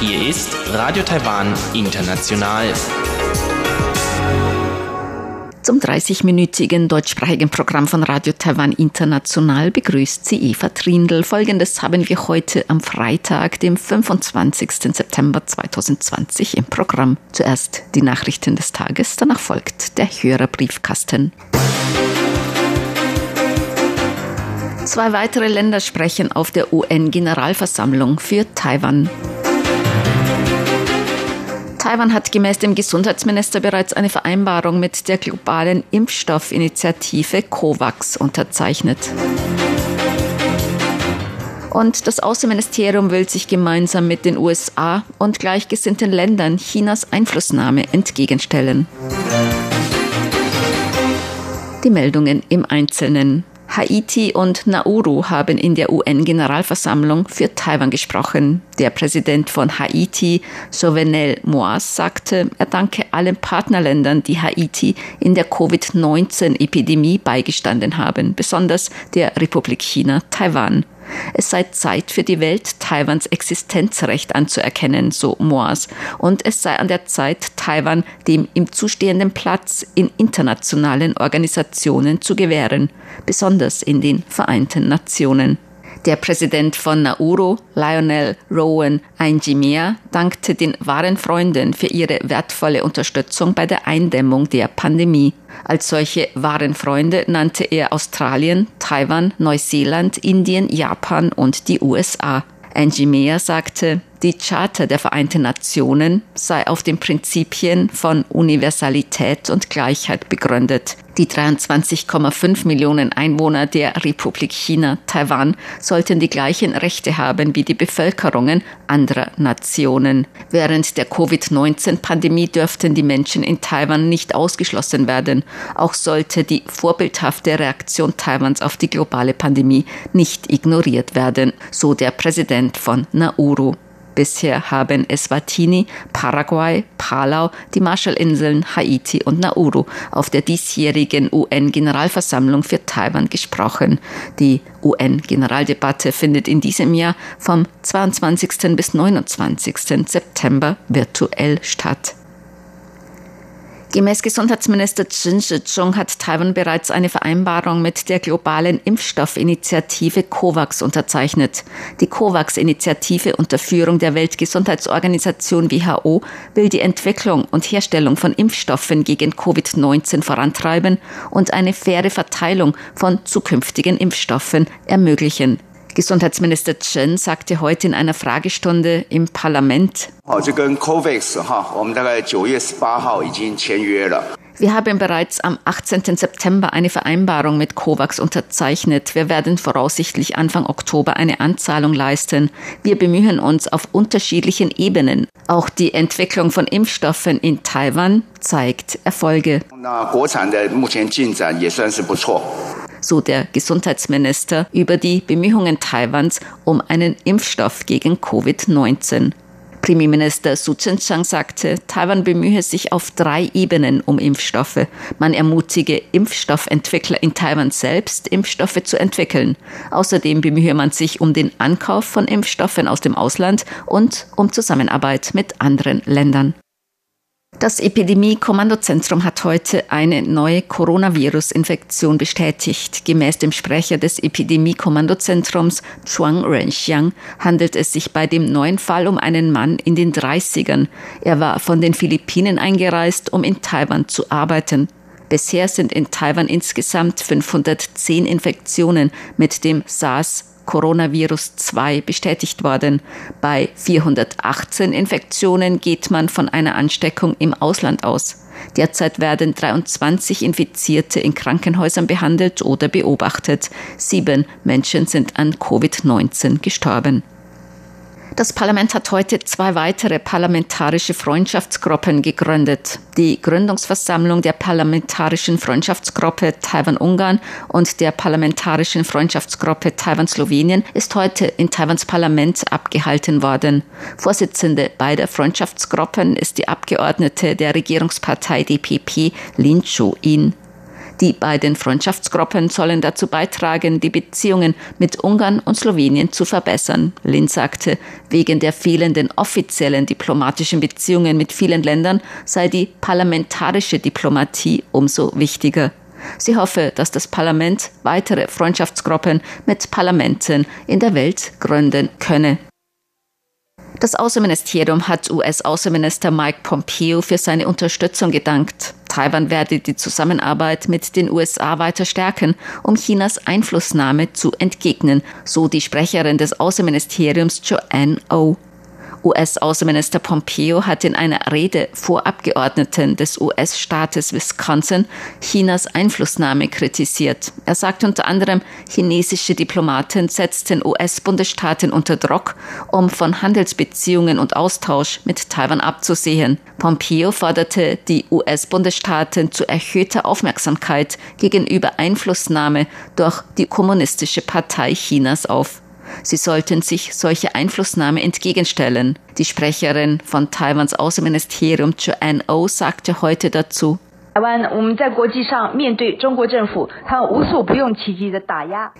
Hier ist Radio Taiwan International. Zum 30-minütigen deutschsprachigen Programm von Radio Taiwan International begrüßt sie Eva Trindl. Folgendes haben wir heute am Freitag, dem 25. September 2020 im Programm. Zuerst die Nachrichten des Tages, danach folgt der Hörerbriefkasten. Zwei weitere Länder sprechen auf der UN-Generalversammlung für Taiwan. Taiwan hat gemäß dem Gesundheitsminister bereits eine Vereinbarung mit der globalen Impfstoffinitiative COVAX unterzeichnet. Und das Außenministerium will sich gemeinsam mit den USA und gleichgesinnten Ländern Chinas Einflussnahme entgegenstellen. Die Meldungen im Einzelnen. Haiti und Nauru haben in der UN-Generalversammlung für Taiwan gesprochen. Der Präsident von Haiti, Jovenel Moise, sagte, er danke allen Partnerländern, die Haiti in der Covid-19-Epidemie beigestanden haben, besonders der Republik China Taiwan. Es sei Zeit für die Welt, Taiwans Existenzrecht anzuerkennen, so Moas. Und es sei an der Zeit, Taiwan dem ihm zustehenden Platz in internationalen Organisationen zu gewähren, besonders in den Vereinten Nationen. Der Präsident von Nauru, Lionel Rowan Ainjimea, dankte den wahren Freunden für ihre wertvolle Unterstützung bei der Eindämmung der Pandemie. Als solche wahren Freunde nannte er Australien, Taiwan, Neuseeland, Indien, Japan und die USA. Meyer sagte, die Charta der Vereinten Nationen sei auf den Prinzipien von Universalität und Gleichheit begründet. Die 23,5 Millionen Einwohner der Republik China, Taiwan, sollten die gleichen Rechte haben wie die Bevölkerungen anderer Nationen. Während der Covid-19-Pandemie dürften die Menschen in Taiwan nicht ausgeschlossen werden. Auch sollte die vorbildhafte Reaktion Taiwans auf die globale Pandemie nicht ignoriert werden, so der Präsident von Nauru. Bisher haben Eswatini, Paraguay, Palau, die Marshallinseln, Haiti und Nauru auf der diesjährigen UN-Generalversammlung für Taiwan gesprochen. Die UN-Generaldebatte findet in diesem Jahr vom 22. bis 29. September virtuell statt. Gemäß Gesundheitsminister Chen Shih-chung hat Taiwan bereits eine Vereinbarung mit der globalen Impfstoffinitiative COVAX unterzeichnet. Die COVAX-Initiative unter Führung der Weltgesundheitsorganisation WHO will die Entwicklung und Herstellung von Impfstoffen gegen Covid-19 vorantreiben und eine faire Verteilung von zukünftigen Impfstoffen ermöglichen. Gesundheitsminister Chen sagte heute in einer Fragestunde im Parlament, wir haben bereits am 18. September eine Vereinbarung mit COVAX unterzeichnet. Wir werden voraussichtlich Anfang Oktober eine Anzahlung leisten. Wir bemühen uns auf unterschiedlichen Ebenen. Auch die Entwicklung von Impfstoffen in Taiwan zeigt Erfolge so der Gesundheitsminister über die Bemühungen Taiwans um einen Impfstoff gegen Covid-19. Premierminister Su Tseng-Chang sagte, Taiwan bemühe sich auf drei Ebenen um Impfstoffe. Man ermutige Impfstoffentwickler in Taiwan selbst, Impfstoffe zu entwickeln. Außerdem bemühe man sich um den Ankauf von Impfstoffen aus dem Ausland und um Zusammenarbeit mit anderen Ländern. Das Epidemie-Kommandozentrum hat heute eine neue Coronavirus-Infektion bestätigt. Gemäß dem Sprecher des Epidemie-Kommandozentrums Chuang Renxiang handelt es sich bei dem neuen Fall um einen Mann in den 30ern. Er war von den Philippinen eingereist, um in Taiwan zu arbeiten. Bisher sind in Taiwan insgesamt 510 Infektionen mit dem SARS Coronavirus 2 bestätigt worden. Bei 418 Infektionen geht man von einer Ansteckung im Ausland aus. Derzeit werden 23 Infizierte in Krankenhäusern behandelt oder beobachtet. Sieben Menschen sind an Covid-19 gestorben. Das Parlament hat heute zwei weitere parlamentarische Freundschaftsgruppen gegründet. Die Gründungsversammlung der Parlamentarischen Freundschaftsgruppe Taiwan-Ungarn und der Parlamentarischen Freundschaftsgruppe Taiwan-Slowenien ist heute in Taiwans Parlament abgehalten worden. Vorsitzende beider Freundschaftsgruppen ist die Abgeordnete der Regierungspartei DPP Lin Chu-in. Die beiden Freundschaftsgruppen sollen dazu beitragen, die Beziehungen mit Ungarn und Slowenien zu verbessern. Lin sagte, wegen der fehlenden offiziellen diplomatischen Beziehungen mit vielen Ländern sei die parlamentarische Diplomatie umso wichtiger. Sie hoffe, dass das Parlament weitere Freundschaftsgruppen mit Parlamenten in der Welt gründen könne. Das Außenministerium hat US-Außenminister Mike Pompeo für seine Unterstützung gedankt. Taiwan werde die Zusammenarbeit mit den USA weiter stärken, um Chinas Einflussnahme zu entgegnen, so die Sprecherin des Außenministeriums Joanne O. US-Außenminister Pompeo hat in einer Rede vor Abgeordneten des US-Staates Wisconsin Chinas Einflussnahme kritisiert. Er sagt unter anderem, chinesische Diplomaten setzten US-Bundesstaaten unter Druck, um von Handelsbeziehungen und Austausch mit Taiwan abzusehen. Pompeo forderte die US-Bundesstaaten zu erhöhter Aufmerksamkeit gegenüber Einflussnahme durch die Kommunistische Partei Chinas auf. Sie sollten sich solche Einflussnahme entgegenstellen. Die Sprecherin von Taiwans Außenministerium Joanne O sagte heute dazu,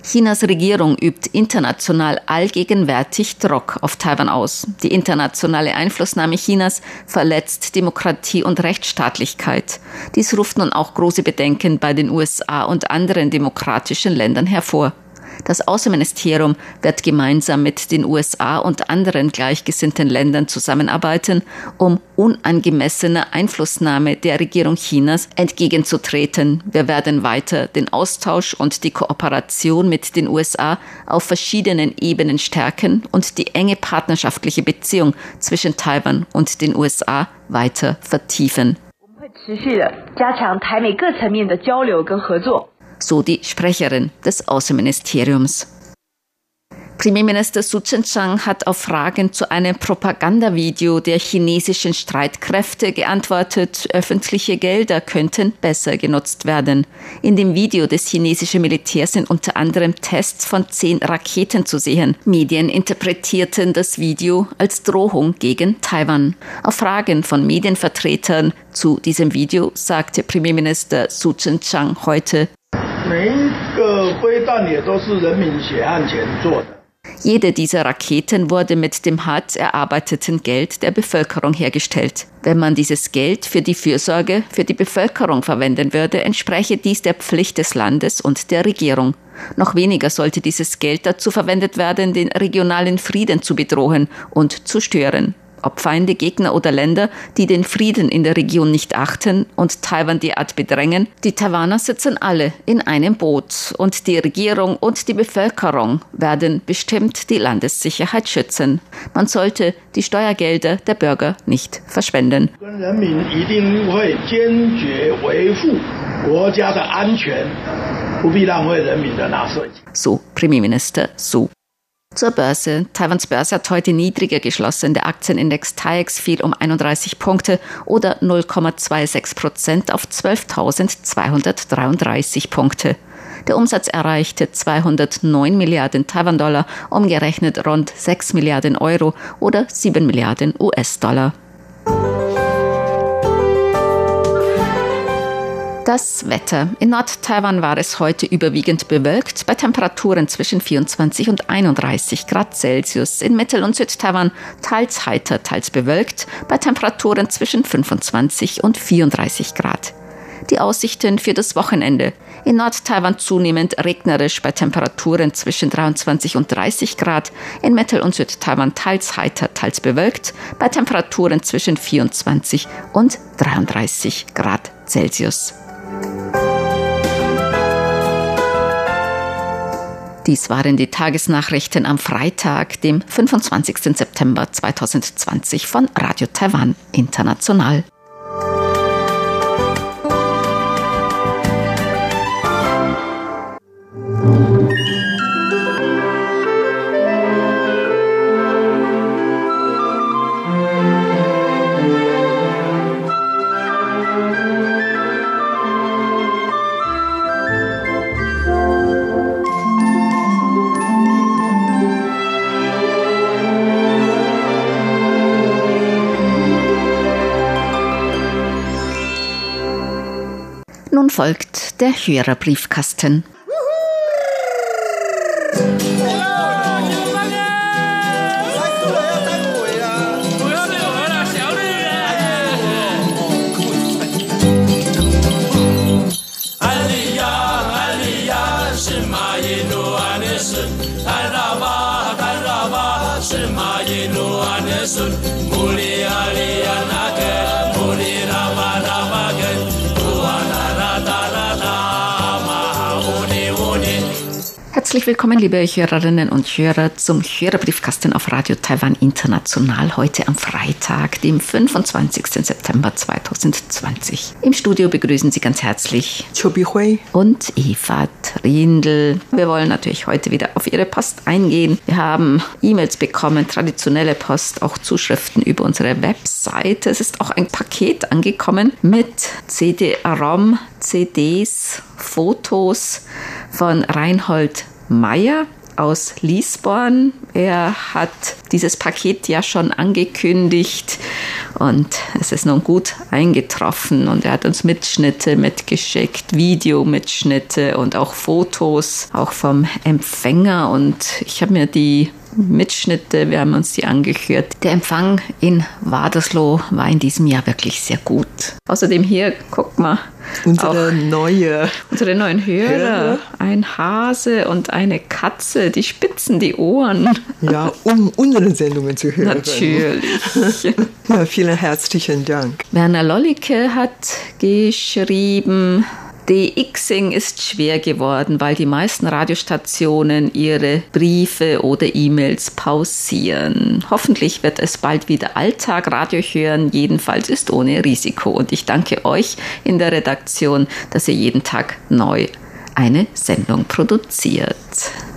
Chinas Regierung übt international allgegenwärtig Druck auf Taiwan aus. Die internationale Einflussnahme Chinas verletzt Demokratie und Rechtsstaatlichkeit. Dies ruft nun auch große Bedenken bei den USA und anderen demokratischen Ländern hervor. Das Außenministerium wird gemeinsam mit den USA und anderen gleichgesinnten Ländern zusammenarbeiten, um unangemessener Einflussnahme der Regierung Chinas entgegenzutreten. Wir werden weiter den Austausch und die Kooperation mit den USA auf verschiedenen Ebenen stärken und die enge partnerschaftliche Beziehung zwischen Taiwan und den USA weiter vertiefen so die Sprecherin des Außenministeriums. Premierminister Su Chen-Chang hat auf Fragen zu einem Propagandavideo der chinesischen Streitkräfte geantwortet, öffentliche Gelder könnten besser genutzt werden. In dem Video des chinesischen Militärs sind unter anderem Tests von zehn Raketen zu sehen. Medien interpretierten das Video als Drohung gegen Taiwan. Auf Fragen von Medienvertretern zu diesem Video sagte Premierminister Su Chen-Chang heute, jede dieser Raketen wurde mit dem hart erarbeiteten Geld der Bevölkerung hergestellt. Wenn man dieses Geld für die Fürsorge für die Bevölkerung verwenden würde, entspräche dies der Pflicht des Landes und der Regierung. Noch weniger sollte dieses Geld dazu verwendet werden, den regionalen Frieden zu bedrohen und zu stören ob Feinde, Gegner oder Länder, die den Frieden in der Region nicht achten und Taiwan derart bedrängen, die Taiwaner sitzen alle in einem Boot und die Regierung und die Bevölkerung werden bestimmt die Landessicherheit schützen. Man sollte die Steuergelder der Bürger nicht verschwenden. So Premierminister Su. Zur Börse. Taiwans Börse hat heute niedriger geschlossen. Der Aktienindex TAIEX fiel um 31 Punkte oder 0,26 Prozent auf 12.233 Punkte. Der Umsatz erreichte 209 Milliarden Taiwan-Dollar, umgerechnet rund 6 Milliarden Euro oder 7 Milliarden US-Dollar. Das Wetter. In Nord-Taiwan war es heute überwiegend bewölkt, bei Temperaturen zwischen 24 und 31 Grad Celsius. In Mittel- und Südtaiwan teils heiter, teils bewölkt, bei Temperaturen zwischen 25 und 34 Grad. Die Aussichten für das Wochenende. In Nord-Taiwan zunehmend regnerisch bei Temperaturen zwischen 23 und 30 Grad. In Mittel- und Südtaiwan teils heiter, teils bewölkt bei Temperaturen zwischen 24 und 33 Grad Celsius. Dies waren die Tagesnachrichten am Freitag, dem 25. September 2020 von Radio Taiwan International. Der Hörerbriefkasten. Herzlich willkommen, liebe Hörerinnen und Hörer, zum Hörerbriefkasten auf Radio Taiwan International heute am Freitag, dem 25. September 2020. Im Studio begrüßen Sie ganz herzlich Chobi Hui und Eva Trindl. Wir wollen natürlich heute wieder auf Ihre Post eingehen. Wir haben E-Mails bekommen, traditionelle Post, auch Zuschriften über unsere Webseite. Es ist auch ein Paket angekommen mit CD-ROM, CDs, Fotos von Reinhold Meyer aus Liesborn. Er hat dieses Paket ja schon angekündigt und es ist nun gut eingetroffen und er hat uns Mitschnitte mitgeschickt, Videomitschnitte und auch Fotos, auch vom Empfänger und ich habe mir die Mitschnitte, wir haben uns die angehört. Der Empfang in Wadersloh war in diesem Jahr wirklich sehr gut. Außerdem hier, guck mal. Unsere neue. Unsere neuen Hörer. Hörer. Ein Hase und eine Katze, die spitzen die Ohren. Ja, um unsere Sendungen zu hören. Natürlich. ja, vielen herzlichen Dank. Werner Lollicke hat geschrieben, DXing ist schwer geworden, weil die meisten Radiostationen ihre Briefe oder E-Mails pausieren. Hoffentlich wird es bald wieder Alltag Radio hören, jedenfalls ist ohne Risiko. Und ich danke euch in der Redaktion, dass ihr jeden Tag neu eine Sendung produziert.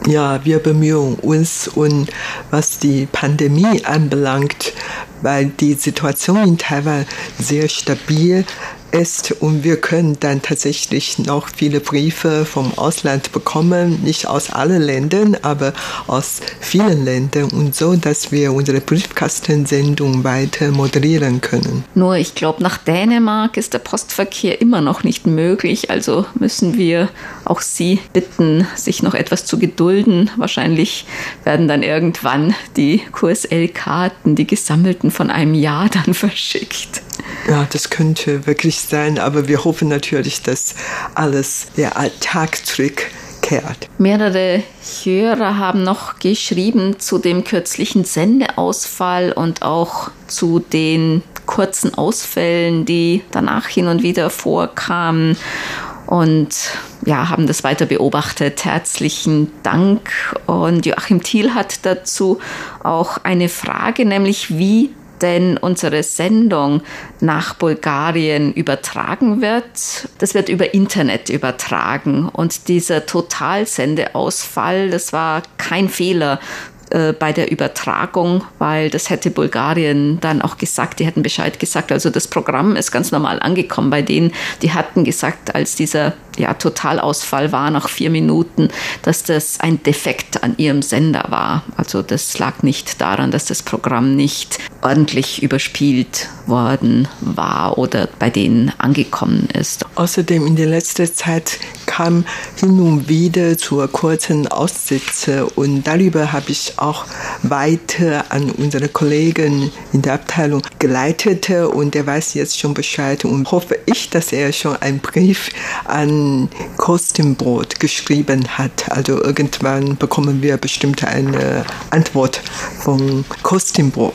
Ja, wir bemühen uns und was die Pandemie anbelangt, weil die Situation in Taiwan sehr stabil ist und wir können dann tatsächlich noch viele Briefe vom Ausland bekommen, nicht aus allen Ländern, aber aus vielen Ländern und so, dass wir unsere Briefkastensendung weiter moderieren können. Nur ich glaube, nach Dänemark ist der Postverkehr immer noch nicht möglich, also müssen wir auch Sie bitten, sich noch etwas zu gedulden. Wahrscheinlich werden dann irgendwann die QSL-Karten, die gesammelten von einem Jahr dann verschickt. Ja, das könnte wirklich sein, aber wir hoffen natürlich, dass alles der Alltag zurückkehrt. Mehrere Hörer haben noch geschrieben zu dem kürzlichen Sendeausfall und auch zu den kurzen Ausfällen, die danach hin und wieder vorkamen und ja, haben das weiter beobachtet. Herzlichen Dank. Und Joachim Thiel hat dazu auch eine Frage, nämlich wie denn unsere Sendung nach Bulgarien übertragen wird. Das wird über Internet übertragen und dieser Totalsendeausfall, das war kein Fehler äh, bei der Übertragung, weil das hätte Bulgarien dann auch gesagt, die hätten Bescheid gesagt. Also das Programm ist ganz normal angekommen bei denen. Die hatten gesagt, als dieser ja, Totalausfall war nach vier Minuten, dass das ein Defekt an ihrem Sender war. Also das lag nicht daran, dass das Programm nicht ordentlich überspielt worden war oder bei denen angekommen ist. Außerdem in der letzten Zeit kam hin und wieder zur kurzen Aussitze und darüber habe ich auch weiter an unsere Kollegen in der Abteilung geleitet und der weiß jetzt schon Bescheid und hoffe ich, dass er schon einen Brief an Kostümbrot geschrieben hat. Also irgendwann bekommen wir bestimmt eine Antwort von Kostümbrot.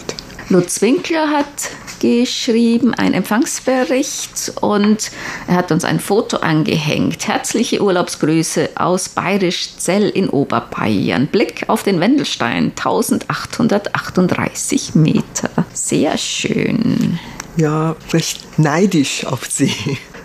Lutz Winkler hat geschrieben, ein Empfangsbericht und er hat uns ein Foto angehängt. Herzliche Urlaubsgrüße aus Bayerisch Zell in Oberbayern. Blick auf den Wendelstein, 1838 Meter. Sehr schön. Ja, recht neidisch auf Sie.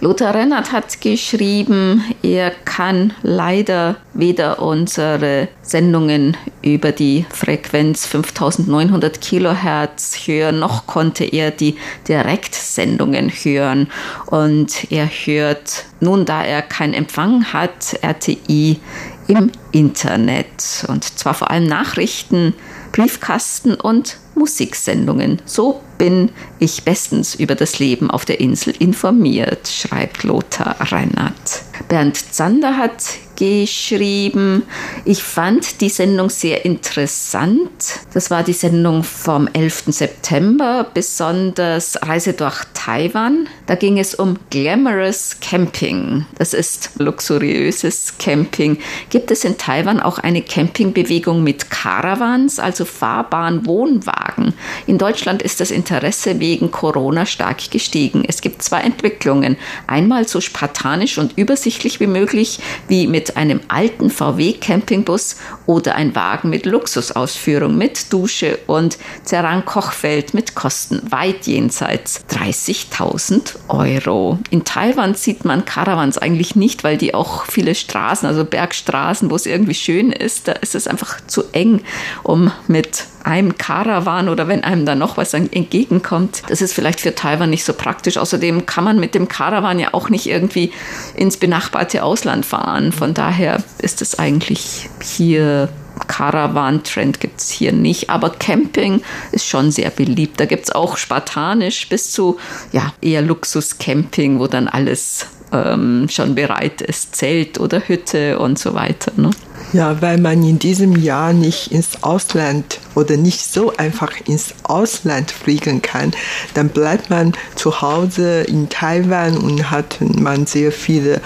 Lothar Rennert hat geschrieben, er kann leider weder unsere Sendungen über die Frequenz 5900 Kilohertz hören, noch konnte er die Direktsendungen hören. Und er hört nun, da er keinen Empfang hat, RTI im Internet. Und zwar vor allem Nachrichten Briefkasten und Musiksendungen. So bin ich bestens über das Leben auf der Insel informiert, schreibt Lothar Reinhardt. Bernd Zander hat geschrieben. Ich fand die Sendung sehr interessant. Das war die Sendung vom 11. September, besonders Reise durch Taiwan. Da ging es um Glamorous Camping. Das ist luxuriöses Camping. Gibt es in Taiwan auch eine Campingbewegung mit Caravans, also fahrbaren Wohnwagen? In Deutschland ist das Interesse wegen Corona stark gestiegen. Es gibt zwei Entwicklungen. Einmal so spartanisch und übersichtlich wie möglich, wie mit mit einem alten VW Campingbus oder ein Wagen mit Luxusausführung, mit Dusche und Terran-Kochfeld mit Kosten weit jenseits 30.000 Euro. In Taiwan sieht man Caravans eigentlich nicht, weil die auch viele Straßen, also Bergstraßen, wo es irgendwie schön ist, da ist es einfach zu eng, um mit einem Karawan oder wenn einem da noch was entgegenkommt. Das ist vielleicht für Taiwan nicht so praktisch. Außerdem kann man mit dem Karawan ja auch nicht irgendwie ins benachbarte Ausland fahren. Von daher ist es eigentlich hier Caravan-Trend gibt es hier nicht, aber Camping ist schon sehr beliebt. Da gibt es auch spartanisch bis zu ja, eher Luxus-Camping, wo dann alles ähm, schon bereit ist, Zelt oder Hütte und so weiter. Ne? Ja, weil man in diesem Jahr nicht ins Ausland oder nicht so einfach ins Ausland fliegen kann, dann bleibt man zu Hause in Taiwan und hat man sehr viele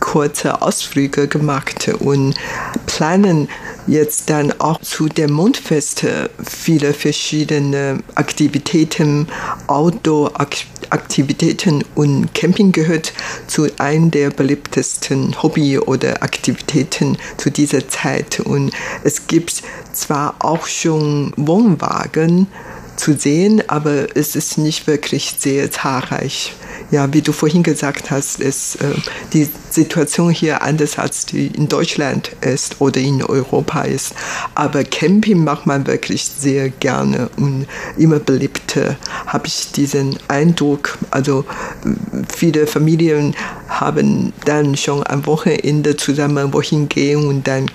kurze Ausflüge gemacht und planen jetzt dann auch zu der Mondfest viele verschiedene Aktivitäten, Outdoor-Aktivitäten und Camping gehört zu einem der beliebtesten Hobby oder Aktivitäten zu dieser Zeit. Und es gibt zwar auch schon Wohnwagen zu sehen, aber es ist nicht wirklich sehr zahlreich ja, wie du vorhin gesagt hast, ist äh, die Situation hier anders als die in Deutschland ist oder in Europa ist. Aber Camping macht man wirklich sehr gerne und immer beliebter, habe ich diesen Eindruck. Also viele Familien haben dann schon am Wochenende zusammen wohin gehen und dann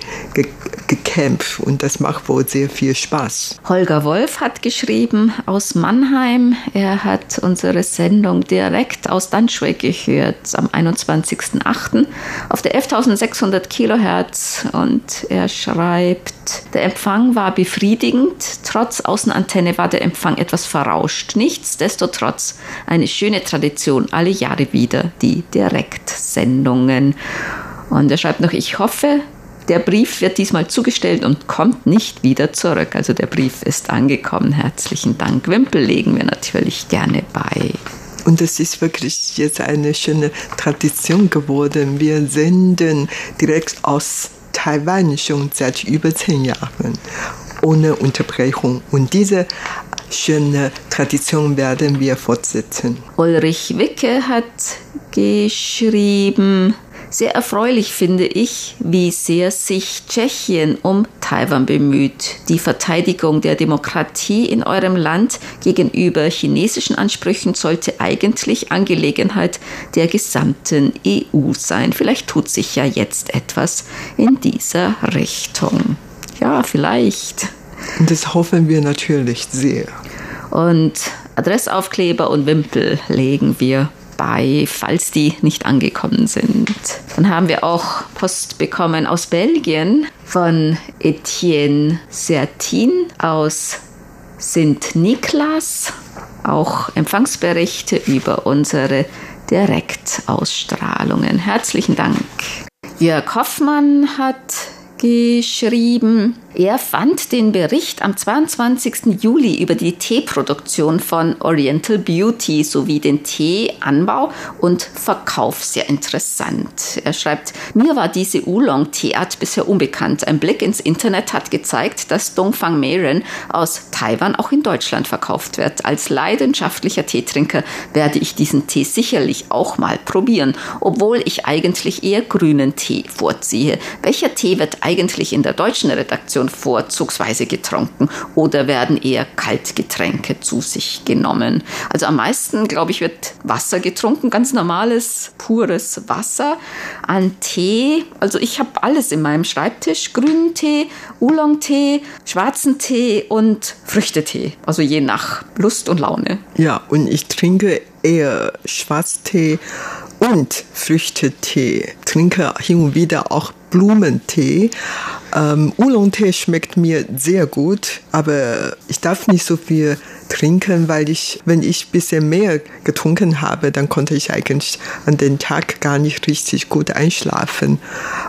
gekämpft und das macht wohl sehr viel Spaß. Holger Wolf hat geschrieben aus Mannheim. Er hat unsere Sendung direkt aus Danschwe gehört am 21.08. auf der 11.600 Kilohertz und er schreibt, der Empfang war befriedigend, trotz Außenantenne war der Empfang etwas verrauscht. Nichtsdestotrotz eine schöne Tradition, alle Jahre wieder die Direktsendungen. Und er schreibt noch, ich hoffe, der Brief wird diesmal zugestellt und kommt nicht wieder zurück. Also der Brief ist angekommen. Herzlichen Dank. Wimpel legen wir natürlich gerne bei. Und es ist wirklich jetzt eine schöne Tradition geworden. Wir senden direkt aus Taiwan schon seit über zehn Jahren ohne Unterbrechung. Und diese schöne Tradition werden wir fortsetzen. Ulrich Wicke hat geschrieben, sehr erfreulich finde ich, wie sehr sich Tschechien um Taiwan bemüht. Die Verteidigung der Demokratie in eurem Land gegenüber chinesischen Ansprüchen sollte eigentlich Angelegenheit der gesamten EU sein. Vielleicht tut sich ja jetzt etwas in dieser Richtung. Ja, vielleicht. Das hoffen wir natürlich sehr. Und Adressaufkleber und Wimpel legen wir bei, falls die nicht angekommen sind. Dann haben wir auch Post bekommen aus Belgien von Etienne Sertin aus St. Niklas. Auch Empfangsberichte über unsere Direktausstrahlungen. Herzlichen Dank. Jörg Hoffmann hat geschrieben, er fand den Bericht am 22. Juli über die Teeproduktion von Oriental Beauty sowie den Teeanbau und Verkauf sehr interessant. Er schreibt, mir war diese Oolong-Teeart bisher unbekannt. Ein Blick ins Internet hat gezeigt, dass Dongfang Meren aus Taiwan auch in Deutschland verkauft wird. Als leidenschaftlicher Teetrinker werde ich diesen Tee sicherlich auch mal probieren, obwohl ich eigentlich eher grünen Tee vorziehe. Welcher Tee wird eigentlich in der deutschen Redaktion vorzugsweise getrunken oder werden eher Kaltgetränke zu sich genommen? Also am meisten, glaube ich, wird Wasser getrunken, ganz normales, pures Wasser. An Tee, also ich habe alles in meinem Schreibtisch, grünen Tee, Oolong-Tee, schwarzen Tee und Früchtetee, also je nach Lust und Laune. Ja, und ich trinke eher Schwarztee und Früchtetee. Trinke hin und wieder auch Blumentee. Ähm, Oolong-Tee schmeckt mir sehr gut, aber ich darf nicht so viel trinken, weil ich, wenn ich ein bisschen mehr getrunken habe, dann konnte ich eigentlich an den Tag gar nicht richtig gut einschlafen.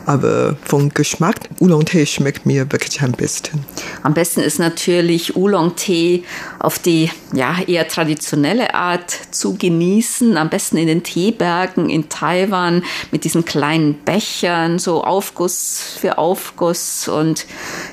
Aber vom Geschmack, Oolong-Tee schmeckt mir wirklich am besten. Am besten ist natürlich Oolong-Tee auf die ja, eher traditionelle Art zu genießen. Am besten in den Teebergen in Taiwan mit diesen kleinen Bechern, so Aufguss für Aufguss und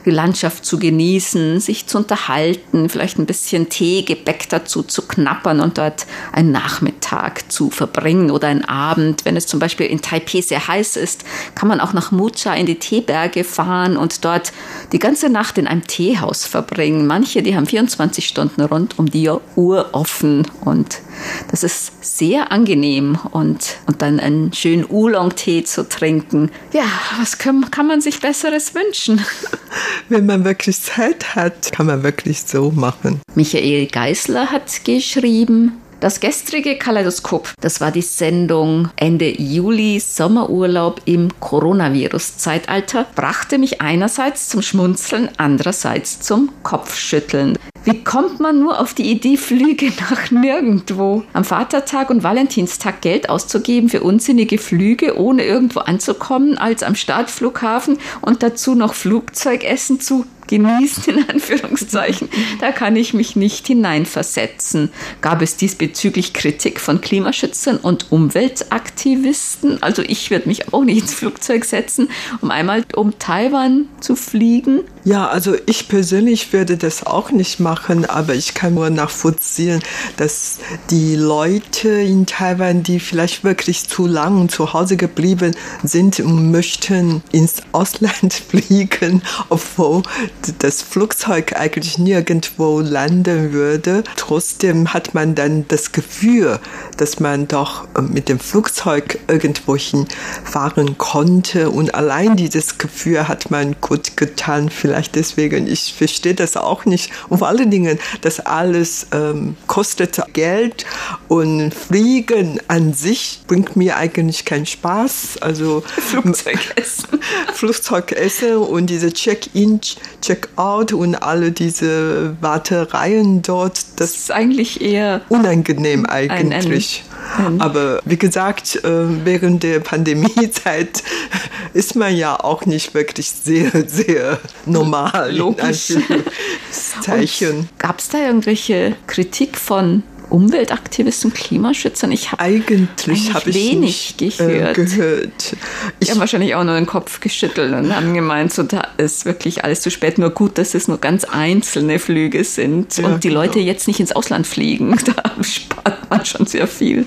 die Landschaft zu genießen, sich zu unterhalten, vielleicht ein bisschen Teegebäck dazu zu knappern und dort einen Nachmittag zu verbringen oder einen Abend. Wenn es zum Beispiel in Taipei sehr heiß ist, kann man auch nach Mucha in die Teeberge fahren und dort die ganze Nacht in einem Teehaus verbringen. Manche, die haben 24 Stunden rund um die Uhr offen und das ist sehr angenehm und, und dann einen schönen Oolong-Tee zu trinken. Ja, was kann, kann man sich Besseres wünschen? Wenn man wirklich Zeit hat, kann man wirklich so machen. Michael Geisler hat geschrieben, das gestrige Kaleidoskop, das war die Sendung Ende Juli, Sommerurlaub im Coronavirus-Zeitalter, brachte mich einerseits zum Schmunzeln, andererseits zum Kopfschütteln. Wie kommt man nur auf die Idee, Flüge nach nirgendwo? Am Vatertag und Valentinstag Geld auszugeben für unsinnige Flüge, ohne irgendwo anzukommen, als am Startflughafen und dazu noch Flugzeugessen zu genießen, in Anführungszeichen. Da kann ich mich nicht hineinversetzen. Gab es diesbezüglich Kritik von Klimaschützern und Umweltaktivisten? Also ich würde mich auch nicht ins Flugzeug setzen, um einmal um Taiwan zu fliegen. Ja, also ich persönlich würde das auch nicht machen, aber ich kann nur nachvollziehen, dass die Leute in Taiwan, die vielleicht wirklich zu lang zu Hause geblieben sind und möchten ins Ausland fliegen, obwohl das Flugzeug eigentlich nirgendwo landen würde. Trotzdem hat man dann das Gefühl, dass man doch mit dem Flugzeug irgendwohin fahren konnte. Und allein dieses Gefühl hat man gut getan. Vielleicht deswegen, ich verstehe das auch nicht. Und vor allen Dingen, das alles ähm, kostet Geld und Fliegen an sich bringt mir eigentlich keinen Spaß. Also Flugzeugessen. Flugzeugessen und diese Check-in, Check-out und alle diese Wartereien dort, das, das ist eigentlich eher unangenehm eigentlich. Ein, ein, Aber wie gesagt, äh, während der Pandemiezeit ist man ja auch nicht wirklich sehr, sehr normal. Logisch. Gab es da irgendwelche Kritik von Umweltaktivisten, Klimaschützern? Ich habe eigentlich hab ich wenig nicht, gehört. Äh, gehört. Ich habe wahrscheinlich auch nur den Kopf geschüttelt und haben gemeint, so da ist wirklich alles zu spät. Nur gut, dass es nur ganz einzelne Flüge sind ja, und die genau. Leute jetzt nicht ins Ausland fliegen. Da spart man schon sehr viel.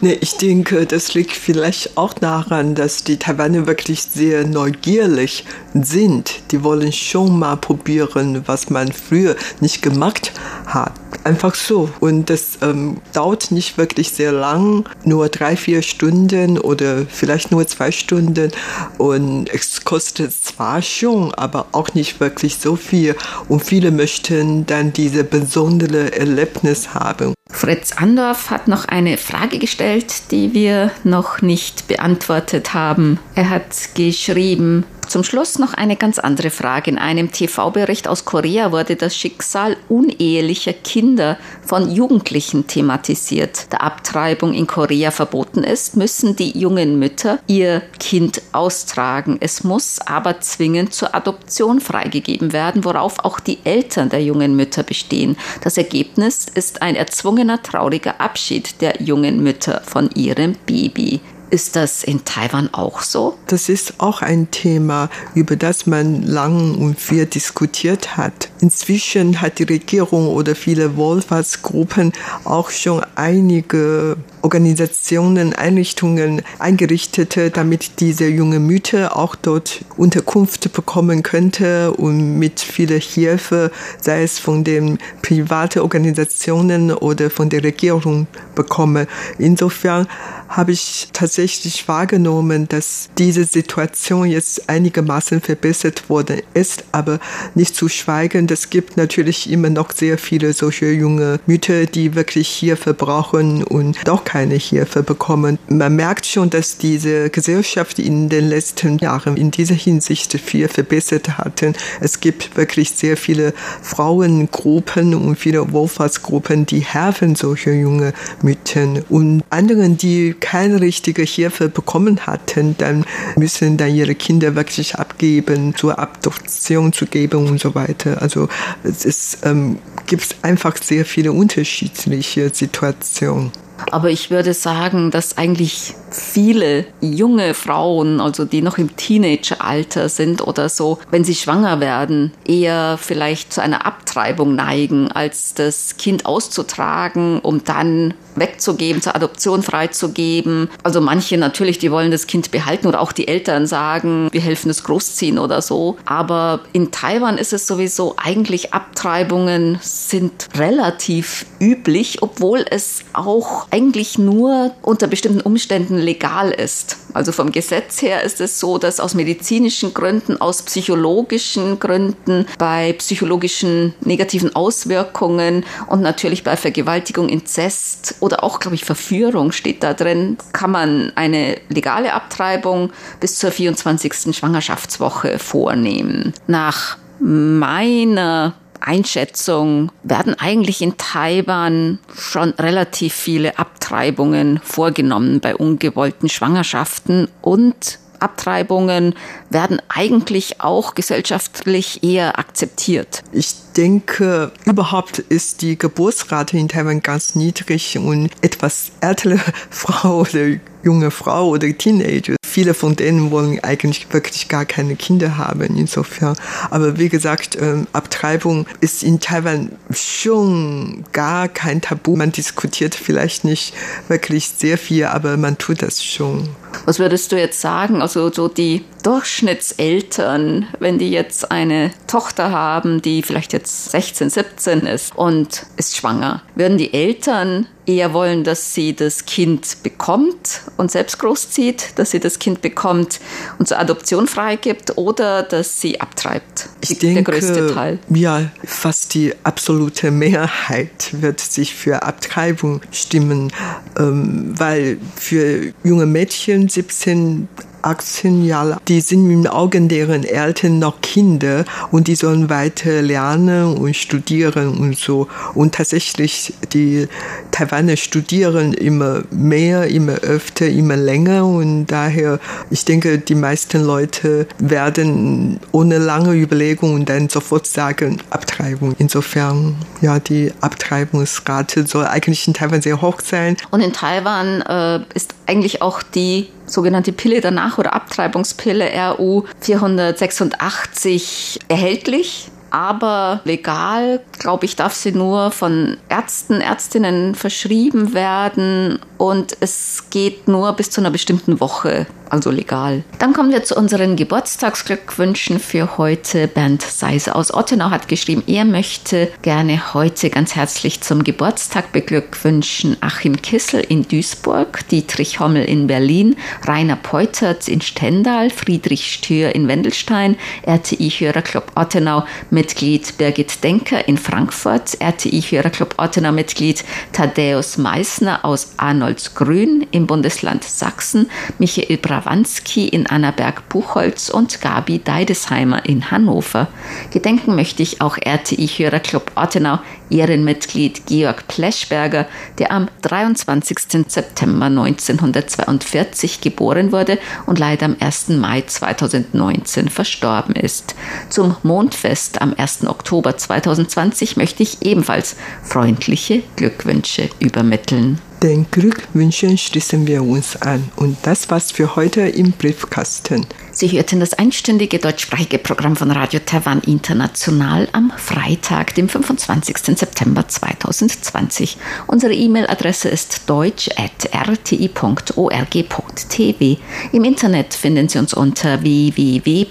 Nee, ich denke, das liegt vielleicht auch daran, dass die Taiwaner wirklich sehr neugierig sind. Die wollen schon mal probieren, was man früher nicht gemacht hat. Einfach so. Und das ähm, dauert nicht wirklich sehr lang, nur drei, vier Stunden oder vielleicht nur zwei Stunden. Und es kostet zwar schon, aber auch nicht wirklich so viel. Und viele möchten dann diese besondere Erlebnis haben. Fritz Andorf hat noch eine Frage gestellt, die wir noch nicht beantwortet haben. Er hat geschrieben, zum Schluss noch eine ganz andere Frage. In einem TV-Bericht aus Korea wurde das Schicksal unehelicher Kinder von Jugendlichen thematisiert. Da Abtreibung in Korea verboten ist, müssen die jungen Mütter ihr Kind austragen. Es muss aber zwingend zur Adoption freigegeben werden, worauf auch die Eltern der jungen Mütter bestehen. Das Ergebnis ist ein erzwungener trauriger Abschied der jungen Mütter von ihrem Baby. Ist das in Taiwan auch so? Das ist auch ein Thema, über das man lang und viel diskutiert hat. Inzwischen hat die Regierung oder viele Wohlfahrtsgruppen auch schon einige Organisationen, Einrichtungen eingerichtet, damit diese junge Mütter auch dort Unterkunft bekommen könnte und mit viel Hilfe, sei es von den privaten Organisationen oder von der Regierung bekomme. Insofern habe ich tatsächlich wahrgenommen, dass diese Situation jetzt einigermaßen verbessert worden ist, aber nicht zu schweigen, es gibt natürlich immer noch sehr viele solche junge Mütter, die wirklich Hilfe brauchen und doch keine Hilfe bekommen. Man merkt schon, dass diese Gesellschaft in den letzten Jahren in dieser Hinsicht viel verbessert hat. Es gibt wirklich sehr viele Frauengruppen und viele Wohlfahrtsgruppen, die helfen solche junge Mütter und anderen, die keine richtige Hilfe bekommen hatten, dann müssen dann ihre Kinder wirklich abgeben, zur Adoption zu geben und so weiter. Also es ist, ähm, gibt einfach sehr viele unterschiedliche Situationen. Aber ich würde sagen, dass eigentlich viele junge Frauen, also die noch im Teenageralter sind oder so, wenn sie schwanger werden, eher vielleicht zu einer Abtreibung neigen, als das Kind auszutragen, um dann wegzugeben, zur Adoption freizugeben. Also manche natürlich, die wollen das Kind behalten oder auch die Eltern sagen, wir helfen es großziehen oder so. Aber in Taiwan ist es sowieso eigentlich Abtreibungen sind relativ üblich, obwohl es auch eigentlich nur unter bestimmten Umständen legal ist. Also vom Gesetz her ist es so, dass aus medizinischen Gründen, aus psychologischen Gründen, bei psychologischen negativen Auswirkungen und natürlich bei Vergewaltigung, Inzest oder auch, glaube ich, Verführung steht da drin, kann man eine legale Abtreibung bis zur 24. Schwangerschaftswoche vornehmen. Nach meiner Einschätzung werden eigentlich in Taiwan schon relativ viele Abtreibungen vorgenommen bei ungewollten Schwangerschaften und Abtreibungen werden eigentlich auch gesellschaftlich eher akzeptiert. Ich denke, überhaupt ist die Geburtsrate in Taiwan ganz niedrig und etwas ältere Frau oder junge Frau oder Teenager. Viele von denen wollen eigentlich wirklich gar keine Kinder haben, insofern. Aber wie gesagt, ähm, Abtreibung ist in Taiwan schon gar kein Tabu. Man diskutiert vielleicht nicht wirklich sehr viel, aber man tut das schon. Was würdest du jetzt sagen? Also so die Durchschnittseltern, wenn die jetzt eine Tochter haben, die vielleicht jetzt 16, 17 ist und ist schwanger, würden die Eltern eher wollen, dass sie das Kind bekommt und selbst großzieht, dass sie das Kind bekommt und zur Adoption freigibt oder dass sie abtreibt? Ich denke, der größte Teil. Ja, fast die absolute Mehrheit wird sich für Abtreibung stimmen, ähm, weil für junge Mädchen 17 18 Jahre. Die sind in den Augen deren Eltern noch Kinder und die sollen weiter lernen und studieren und so. Und tatsächlich, die Taiwaner studieren immer mehr, immer öfter, immer länger und daher, ich denke, die meisten Leute werden ohne lange Überlegung dann sofort sagen, Abtreibung. Insofern, ja, die Abtreibungsrate soll eigentlich in Taiwan sehr hoch sein. Und in Taiwan äh, ist eigentlich auch die sogenannte Pille der Nach- oder Abtreibungspille RU 486 erhältlich aber legal, glaube ich, darf sie nur von Ärzten, Ärztinnen verschrieben werden und es geht nur bis zu einer bestimmten Woche, also legal. Dann kommen wir zu unseren Geburtstagsglückwünschen für heute. Bernd Seiser aus Ottenau hat geschrieben, er möchte gerne heute ganz herzlich zum Geburtstag beglückwünschen Achim Kissel in Duisburg, Dietrich Hommel in Berlin, Rainer Peutert in Stendal, Friedrich Stür in Wendelstein, RTI-Hörerclub Ottenau mit Mitglied Birgit Denker in Frankfurt, RTI-Hörerclub Ottener-Mitglied Thaddeus Meissner aus Arnoldsgrün im Bundesland Sachsen, Michael Brawanski in Annaberg-Buchholz und Gabi Deidesheimer in Hannover. Gedenken möchte ich auch RTI-Hörerclub Ottenau Ehrenmitglied Georg Pleschberger, der am 23. September 1942 geboren wurde und leider am 1. Mai 2019 verstorben ist. Zum Mondfest am 1. Oktober 2020 möchte ich ebenfalls freundliche Glückwünsche übermitteln. Den Glückwünschen schließen wir uns an und das war's für heute im Briefkasten. Sie hörten das einstündige deutschsprachige Programm von Radio Taiwan International am Freitag, dem 25. September 2020. Unsere E-Mail-Adresse ist deutsch.rti.org.tv. Im Internet finden Sie uns unter www.rti.org.tv,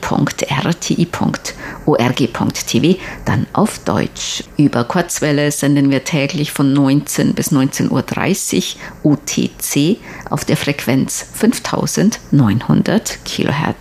dann auf Deutsch. Über Kurzwelle senden wir täglich von 19 bis 19.30 Uhr UTC auf der Frequenz 5900